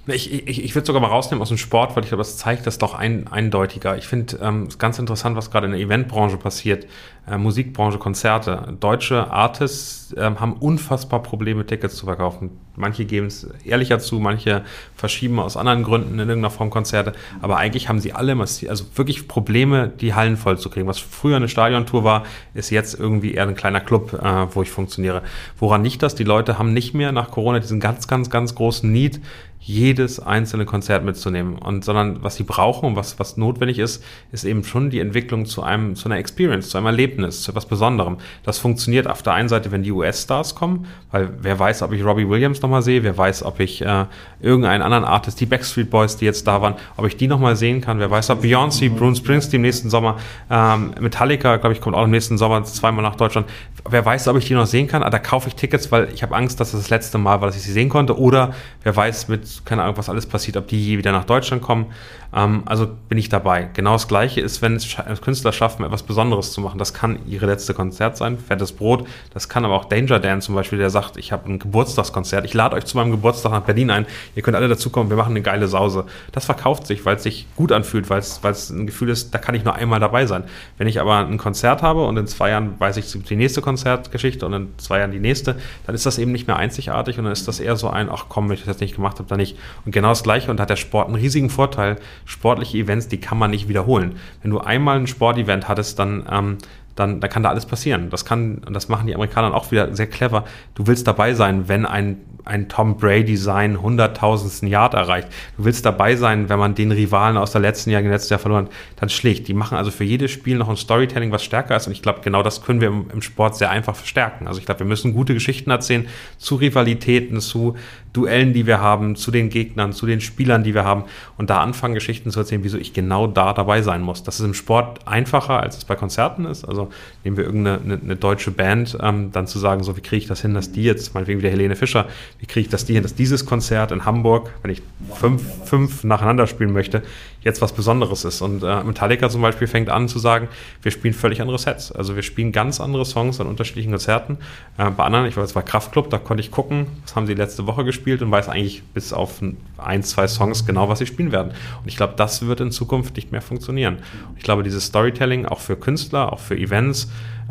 ich, ich, ich würde sogar mal rausnehmen aus dem Sport, weil ich glaube, das zeigt das doch ein, eindeutiger. Ich finde es ähm, ganz interessant, was gerade in der Eventbranche passiert, äh, Musikbranche, Konzerte. Deutsche Artists äh, haben unfassbar Probleme, Tickets zu verkaufen. Manche geben es ehrlicher zu, manche verschieben aus anderen Gründen in irgendeiner Form Konzerte. Aber eigentlich haben sie alle also wirklich Probleme, die Hallen voll zu kriegen. Was früher eine Stadiontour war, ist jetzt irgendwie eher ein kleiner Club, äh, wo ich funktioniere. Woran nicht das? Die Leute haben nicht mehr nach Corona diesen ganz, ganz, ganz großen Need, jedes einzelne Konzert mitzunehmen. Und sondern was sie brauchen und was, was notwendig ist, ist eben schon die Entwicklung zu einem, zu einer Experience, zu einem Erlebnis, zu etwas Besonderem. Das funktioniert auf der einen Seite, wenn die US-Stars kommen, weil wer weiß, ob ich Robbie Williams nochmal sehe, wer weiß, ob ich äh, irgendeinen anderen Artist, die Backstreet Boys, die jetzt da waren, ob ich die nochmal sehen kann, wer weiß, ob Beyoncé, Bruce Springsteen im nächsten Sommer, ähm, Metallica, glaube ich, kommt auch im nächsten Sommer zweimal nach Deutschland. Wer weiß, ob ich die noch sehen kann, aber da kaufe ich Tickets, weil ich habe Angst, dass das das letzte Mal war, dass ich sie sehen konnte. Oder wer weiß, mit keine Ahnung, was alles passiert, ob die je wieder nach Deutschland kommen. Ähm, also bin ich dabei. Genau das Gleiche ist, wenn es Künstler schaffen, etwas Besonderes zu machen. Das kann ihre letzte Konzert sein, fettes Brot. Das kann aber auch Danger Dan zum Beispiel, der sagt, ich habe ein Geburtstagskonzert. Ich lade euch zu meinem Geburtstag nach Berlin ein. Ihr könnt alle dazukommen. Wir machen eine geile Sause. Das verkauft sich, weil es sich gut anfühlt, weil es ein Gefühl ist, da kann ich nur einmal dabei sein. Wenn ich aber ein Konzert habe und in zwei Jahren weiß ich die nächste Konzertgeschichte und in zwei Jahren die nächste, dann ist das eben nicht mehr einzigartig und dann ist das eher so ein, ach komm, wenn ich das jetzt nicht gemacht habe, dann nicht. Und genau das Gleiche und hat der Sport einen riesigen Vorteil. Sportliche Events, die kann man nicht wiederholen. Wenn du einmal ein Sportevent hattest, dann, ähm, dann, dann kann da alles passieren. Das kann, das machen die Amerikaner auch wieder sehr clever. Du willst dabei sein, wenn ein, ein Tom Brady sein hunderttausendsten Yard erreicht. Du willst dabei sein, wenn man den Rivalen aus der letzten Jahr, letztes Jahr verloren hat, dann schlägt. Die machen also für jedes Spiel noch ein Storytelling, was stärker ist. Und ich glaube, genau das können wir im, im Sport sehr einfach verstärken. Also ich glaube, wir müssen gute Geschichten erzählen zu Rivalitäten, zu Duellen, die wir haben, zu den Gegnern, zu den Spielern, die wir haben und da anfangen, Geschichten zu erzählen, wieso ich genau da dabei sein muss. Das ist im Sport einfacher, als es bei Konzerten ist. Also nehmen wir irgendeine eine, eine deutsche Band, ähm, dann zu sagen, so wie kriege ich das hin, dass die jetzt, meinetwegen wieder Helene Fischer, wie kriege ich das die hin, dass dieses Konzert in Hamburg, wenn ich fünf, fünf nacheinander spielen möchte, jetzt was Besonderes ist. Und äh, Metallica zum Beispiel fängt an zu sagen, wir spielen völlig andere Sets. Also wir spielen ganz andere Songs an unterschiedlichen Konzerten. Äh, bei anderen, ich weiß, es war Kraftclub, da konnte ich gucken, was haben sie letzte Woche gespielt und weiß eigentlich bis auf ein, zwei Songs genau, was sie spielen werden. Und ich glaube, das wird in Zukunft nicht mehr funktionieren. Und ich glaube, dieses Storytelling auch für Künstler, auch für Events,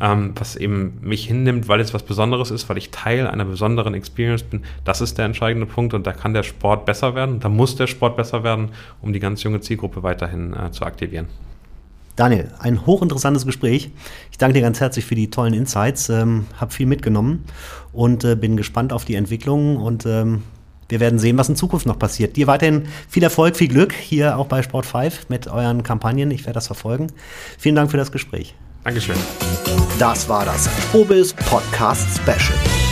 ähm, was eben mich hinnimmt, weil es was Besonderes ist, weil ich Teil einer besonderen Experience bin, das ist der entscheidende Punkt und da kann der Sport besser werden, da muss der Sport besser werden, um die ganz junge Zielgruppe weiterhin äh, zu aktivieren. Daniel, ein hochinteressantes Gespräch. Ich danke dir ganz herzlich für die tollen Insights, ähm, habe viel mitgenommen und äh, bin gespannt auf die Entwicklung und ähm, wir werden sehen, was in Zukunft noch passiert. Dir weiterhin viel Erfolg, viel Glück hier auch bei Sport 5 mit euren Kampagnen. Ich werde das verfolgen. Vielen Dank für das Gespräch. Dankeschön. Das war das Obis Podcast Special.